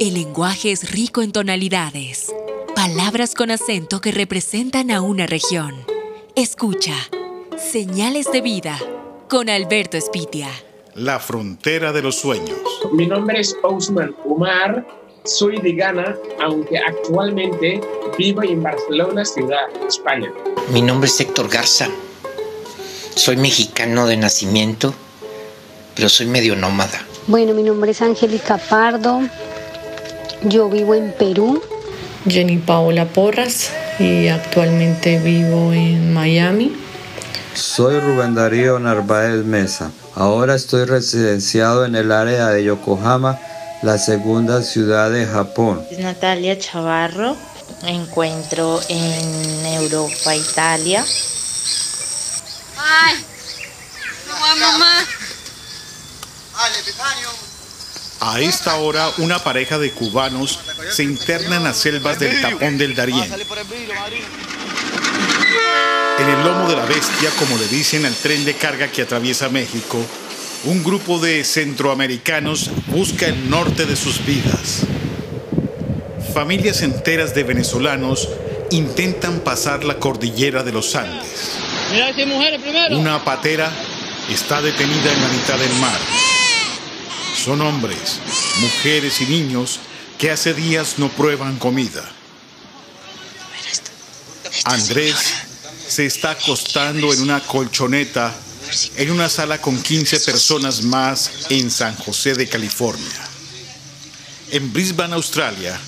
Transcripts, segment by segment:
El lenguaje es rico en tonalidades, palabras con acento que representan a una región. Escucha, señales de vida con Alberto Espitia. La frontera de los sueños. Mi nombre es Osman Umar, soy de Ghana, aunque actualmente vivo en Barcelona, ciudad, España. Mi nombre es Héctor Garza, soy mexicano de nacimiento, pero soy medio nómada. Bueno, mi nombre es Angélica Pardo, yo vivo en Perú. Jenny Paola Porras y actualmente vivo en Miami. Soy Rubén Darío Narváez Mesa. Ahora estoy residenciado en el área de Yokohama, la segunda ciudad de Japón. Natalia Chavarro, me encuentro en Europa, Italia. Ay, mamá. A esta hora, una pareja de cubanos se interna en las selvas del tapón del Darién. En el lomo de la bestia, como le dicen al tren de carga que atraviesa México, un grupo de centroamericanos busca el norte de sus vidas. Familias enteras de venezolanos intentan pasar la cordillera de los Andes. Una patera está detenida en la mitad del mar. Son hombres, mujeres y niños que hace días no prueban comida. Andrés se está acostando en una colchoneta en una sala con 15 personas más en San José de California. En Brisbane, Australia,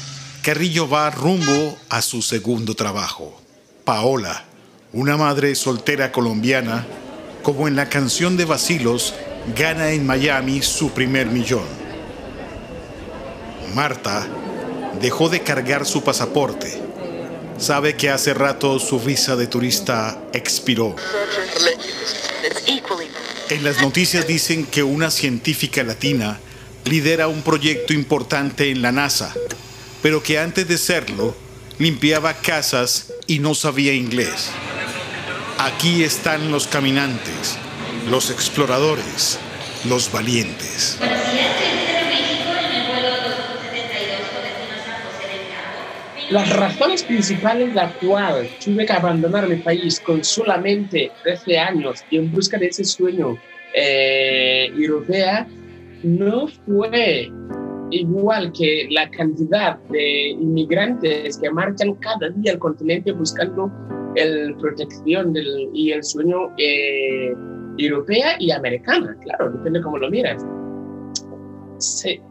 Carrillo va rumbo a su segundo trabajo. Paola, una madre soltera colombiana, como en la canción de Basilos, gana en Miami su primer millón. Marta dejó de cargar su pasaporte. Sabe que hace rato su visa de turista expiró. En las noticias dicen que una científica latina lidera un proyecto importante en la NASA, pero que antes de serlo limpiaba casas y no sabía inglés. Aquí están los caminantes, los exploradores, los valientes. Las razones principales de la cual tuve que abandonar mi país con solamente 13 años y en busca de ese sueño eh, europea no fue igual que la cantidad de inmigrantes que marchan cada día al continente buscando la protección del, y el sueño eh, europea y americana, claro, depende cómo lo miras.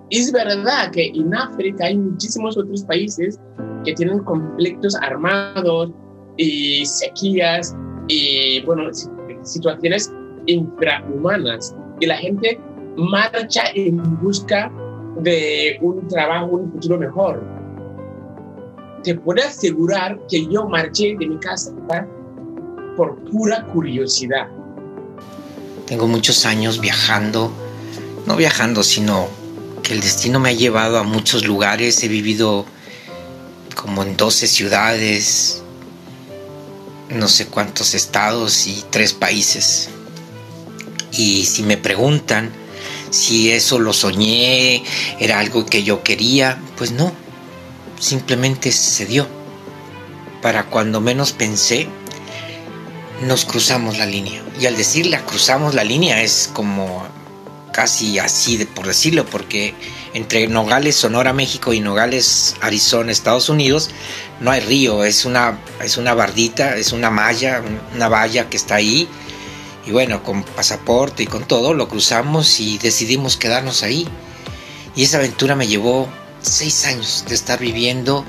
es verdad que en África hay muchísimos otros países que tienen conflictos armados y sequías y, bueno, situaciones infrahumanas. Y la gente marcha en busca de un trabajo, un futuro mejor. Te puedo asegurar que yo marché de mi casa por pura curiosidad. Tengo muchos años viajando, no viajando, sino que el destino me ha llevado a muchos lugares. He vivido como en 12 ciudades, no sé cuántos estados y tres países. Y si me preguntan si eso lo soñé, era algo que yo quería, pues no, simplemente se dio. Para cuando menos pensé, nos cruzamos la línea. Y al decirle cruzamos la línea es como casi así de por decirlo, porque entre Nogales, Sonora, México y Nogales, Arizona, Estados Unidos, no hay río, es una, es una bardita, es una malla, una valla que está ahí. Y bueno, con pasaporte y con todo lo cruzamos y decidimos quedarnos ahí. Y esa aventura me llevó seis años de estar viviendo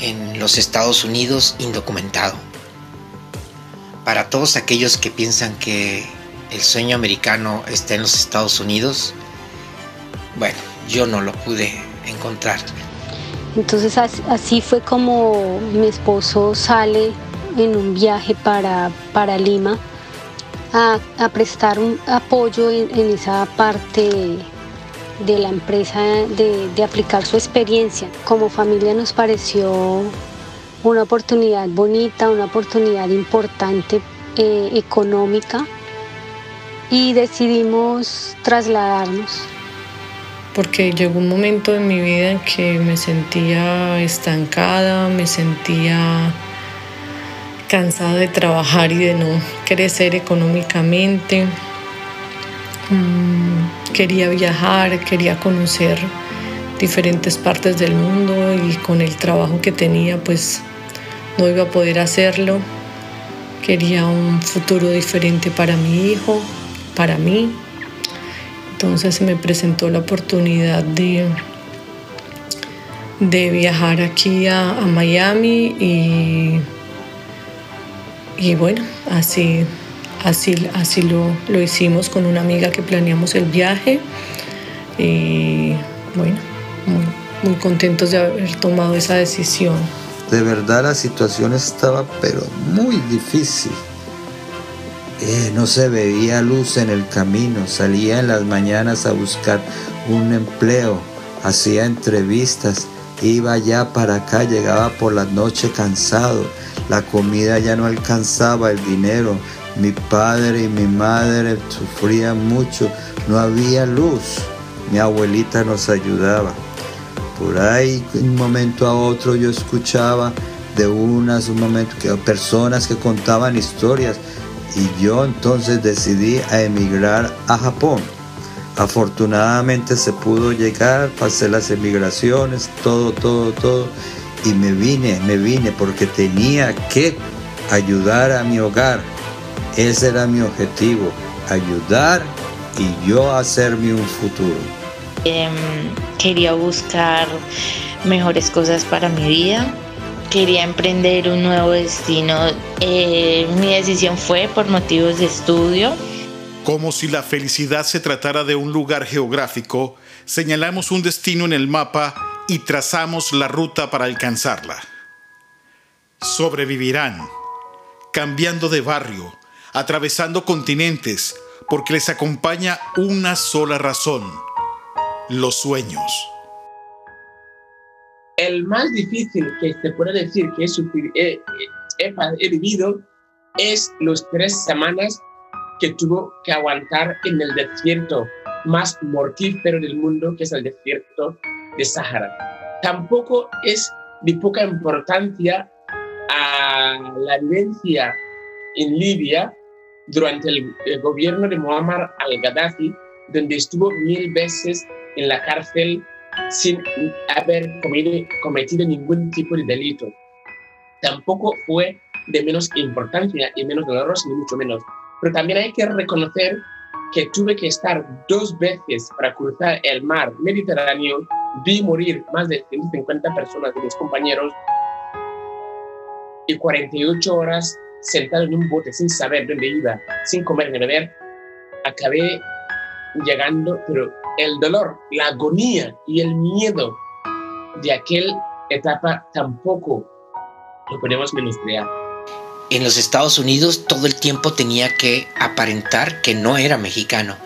en los Estados Unidos indocumentado. Para todos aquellos que piensan que el sueño americano está en los Estados Unidos, bueno, yo no lo pude encontrar. Entonces así fue como mi esposo sale en un viaje para, para Lima a, prestar un apoyo en, esa parte de la empresa de, aplicar su experiencia. Como familia nos pareció una oportunidad bonita, una oportunidad importante eh, económica y decidimos trasladarnos. porque llegó un momento en mi vida en que me sentía estancada, me sentía cansada de trabajar y de no crecer económicamente. Mm, quería viajar, quería conocer diferentes partes del mundo y con el trabajo que tenía pues no iba a poder hacerlo. Quería un futuro diferente para mi hijo, para mí. Entonces se me presentó la oportunidad de, de viajar aquí a, Miami y, y bueno, así, así, así lo, lo hicimos con una amiga que planeamos el viaje y bueno, muy, muy contentos de haber tomado esa decisión. De verdad la situación estaba pero muy difícil. Eh, no se veía luz en el camino, salía en las mañanas a buscar un empleo, hacía entrevistas, iba ya para acá, llegaba por la noche cansado, la comida ya no alcanzaba, el dinero, mi padre y mi madre sufrían mucho, no había luz, mi abuelita nos ayudaba. Por ahí, un momento a otro, yo escuchaba de unas, un que personas que contaban historias y yo entonces decidí emigrar a Japón. Afortunadamente se pudo llegar, pasé las emigraciones, todo, todo, todo, y me vine, me vine porque tenía que ayudar a mi hogar. Ese era mi objetivo, ayudar y yo hacerme un futuro. Em, quería buscar mejores cosas para mi vida, quería emprender un nuevo destino. Eh, mi decisión fue por motivos de estudio. Como si la felicidad se tratara de un lugar geográfico, señalamos un destino en el mapa y trazamos la ruta para alcanzarla. Sobrevivirán, cambiando de barrio, atravesando continentes, porque les acompaña una sola razón, los sueños el más difícil que se puede decir que he, he, vivido es los tres semanas que tuvo que aguantar en el desierto más mortífero del mundo, que es el desierto de Sahara. Tampoco es de poca importancia a la vivencia en Libia durante el, el gobierno de Muammar al-Gaddafi, donde estuvo mil veces en la cárcel sin haber cometido ningún tipo de delito. Tampoco fue de menos importancia y menos doloroso, ni mucho menos. Pero también hay que reconocer que tuve que estar dos veces para cruzar el mar Mediterráneo, vi morir más de 150 personas de mis compañeros y 48 horas sentado en un bote sin saber dónde iba, sin comer ni beber, acabé llegando, pero el dolor, la agonía y el miedo de aquella etapa tampoco lo podemos menospreciar. En los Estados Unidos todo el tiempo tenía que aparentar que no era mexicano.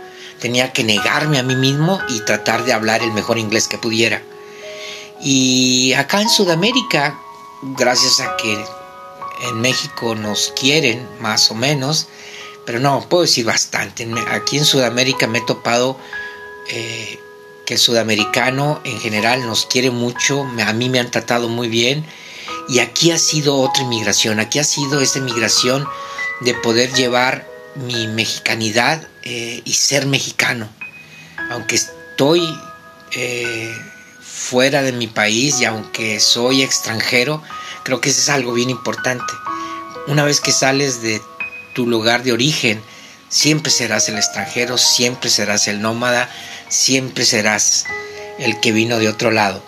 Tenía que negarme a mí mismo y tratar de hablar el mejor inglés que pudiera. Y acá en Sudamérica, gracias a que en México nos quieren más o menos, pero no, puedo decir bastante. Aquí en Sudamérica me he topado eh, que el sudamericano en general nos quiere mucho, a mí me han tratado muy bien y aquí ha sido otra inmigración, aquí ha sido esta inmigración de poder llevar mi mexicanidad eh, y ser mexicano. Aunque estoy eh, fuera de mi país y aunque soy extranjero, creo que eso es algo bien importante. Una vez que sales de tu lugar de origen, siempre serás el extranjero, siempre serás el nómada, siempre serás el que vino de otro lado.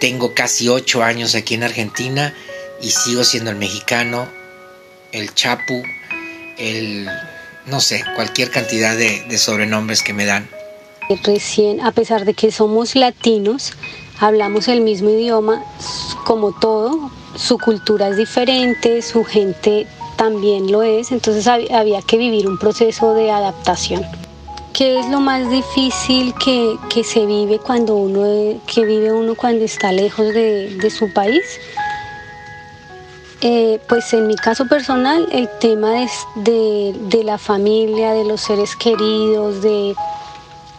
Tengo casi ocho años aquí en Argentina y sigo siendo el mexicano, el chapu, el, no sé, cualquier cantidad de, sobrenombres que me dan. Recién, a pesar de que somos latinos, hablamos el mismo idioma, como todo, su cultura es diferente, su gente también lo es, entonces había que vivir un proceso de adaptación. ¿Qué es lo más difícil que, se vive cuando uno que vive uno cuando está lejos de, su país? Eh, pues en mi caso personal, el tema de, la familia, de los seres queridos, de,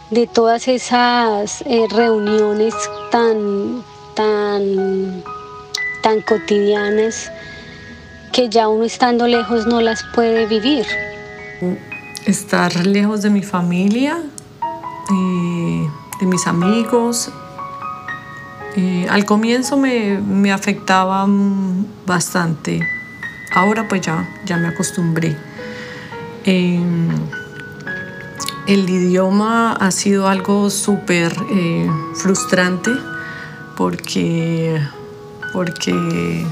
de todas esas eh, reuniones tan, tan, tan cotidianas que ya uno estando lejos no las puede vivir. Estar lejos de mi familia, eh, de mis amigos, eh, al comienzo me, me, afectaba bastante, ahora pues ya, ya me acostumbré. Em, el idioma ha sido algo súper eh, frustrante porque, porque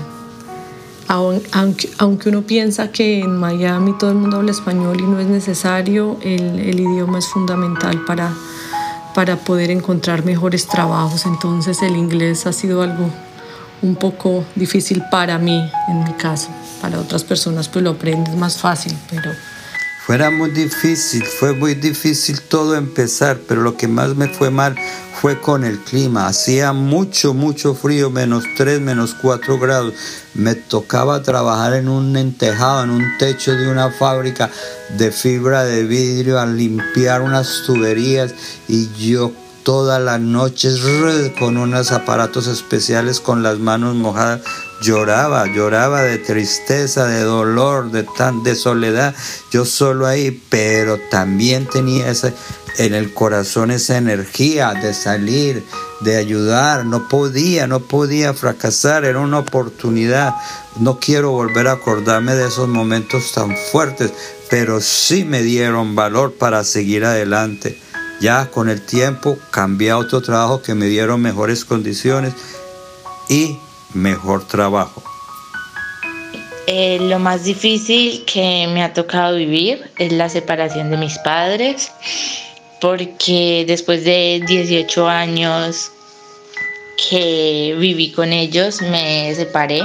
aunque, uno piensa que en Miami todo el mundo habla español y no es necesario, el, el idioma es fundamental para, para poder encontrar mejores trabajos. Entonces el inglés ha sido algo un poco difícil para mí, en mi caso. Para otras personas pues lo aprendes más fácil, pero... Fuera muy difícil, fue muy difícil todo empezar, pero lo que más me fue mal fue con el clima. Hacía mucho, mucho frío, menos 3, menos 4 grados. Me tocaba trabajar en un entejado, en un techo de una fábrica de fibra de vidrio, a limpiar unas tuberías y yo todas las noches con unos aparatos especiales con las manos mojadas lloraba, lloraba de tristeza, de dolor, de tan de soledad, yo solo ahí, pero también tenía ese en el corazón esa energía de salir, de ayudar. No podía, no podía fracasar, era una oportunidad. No quiero volver a acordarme de esos momentos tan fuertes, pero sí me dieron valor para seguir adelante. Ya con el tiempo cambié a otro trabajo que me dieron mejores condiciones y mejor trabajo. Eh, lo más difícil que me ha tocado vivir es la separación de mis padres porque después de 18 años que viví con ellos me separé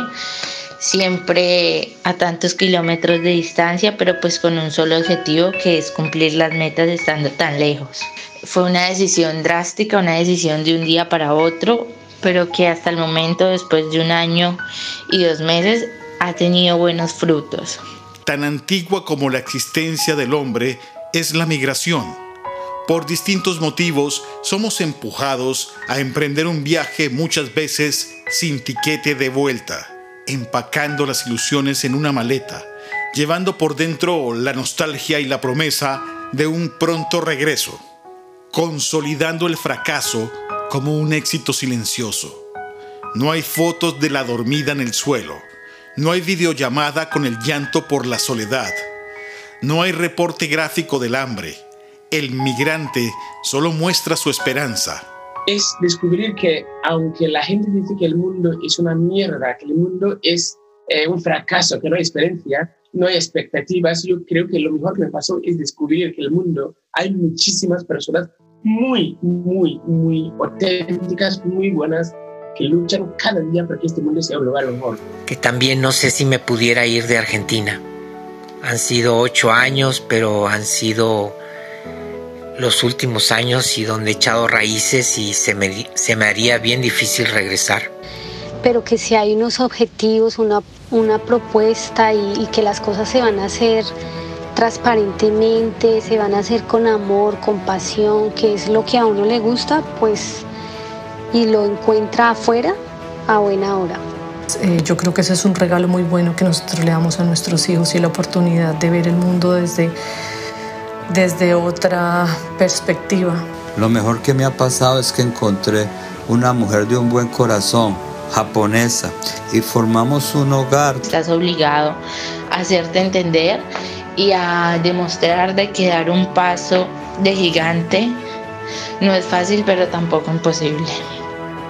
siempre a tantos kilómetros de distancia, pero pues con un solo objetivo que es cumplir las metas estando tan lejos. Fue una decisión drástica, una decisión de un día para otro, pero que hasta el momento, después de un año y dos meses, ha tenido buenos frutos. Tan antigua como la existencia del hombre es la migración por distintos motivos somos empujados a emprender un viaje muchas veces sin tiquete de vuelta, empacando las ilusiones en una maleta, llevando por dentro la nostalgia y la promesa de un pronto regreso, consolidando el fracaso como un éxito silencioso. No hay fotos de la dormida en el suelo, no hay videollamada con el llanto por la soledad, no hay reporte gráfico del hambre, el migrante solo muestra su esperanza. Es descubrir que aunque la gente dice que el mundo es una mierda, que el mundo es eh, un fracaso, que no hay experiencia, no hay expectativas, yo creo que lo mejor que me pasó es descubrir que el mundo hay muchísimas personas muy, muy, muy auténticas, muy buenas, que luchan cada día para que este mundo sea un lugar mejor. Que también no sé si me pudiera ir de Argentina. Han sido ocho años, pero han sido los últimos años y donde he echado raíces y se me, se me haría bien difícil regresar. Pero que si hay unos objetivos, una, una propuesta y, que las cosas se van a hacer transparentemente, se van a hacer con amor, con pasión, que es lo que a uno le gusta, pues y lo encuentra afuera a buena hora. Eh, yo creo que ese es un regalo muy bueno que nosotros le damos a nuestros hijos y la oportunidad de ver el mundo desde desde otra perspectiva. Lo mejor que me ha pasado es que encontré una mujer de un buen corazón, japonesa, y formamos un hogar. Estás obligado a hacerte entender y a demostrar de que dar un paso de gigante no es fácil, pero tampoco imposible.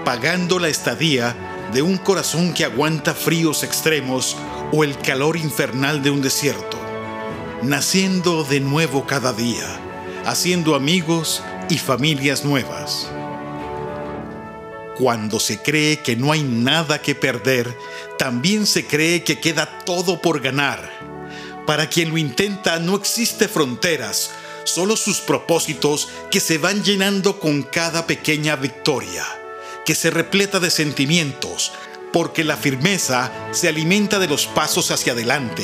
Pagando la estadía de un corazón que aguanta fríos extremos o el calor infernal de un desierto naciendo de nuevo cada día, haciendo amigos y familias nuevas. Cuando se cree que no hay nada que perder, también se cree que queda todo por ganar. Para quien lo intenta no existe fronteras, solo sus propósitos que se van llenando con cada pequeña victoria, que se repleta de sentimientos, porque la firmeza se alimenta de los pasos hacia adelante.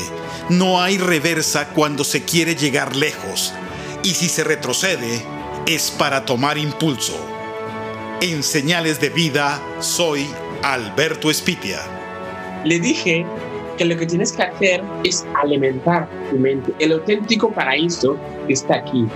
No hay reversa cuando se quiere llegar lejos. Y si se retrocede, es para tomar impulso. En Señales de Vida soy Alberto Espitia. Le dije que lo que tienes que hacer es alimentar tu mente. El auténtico paraíso está aquí.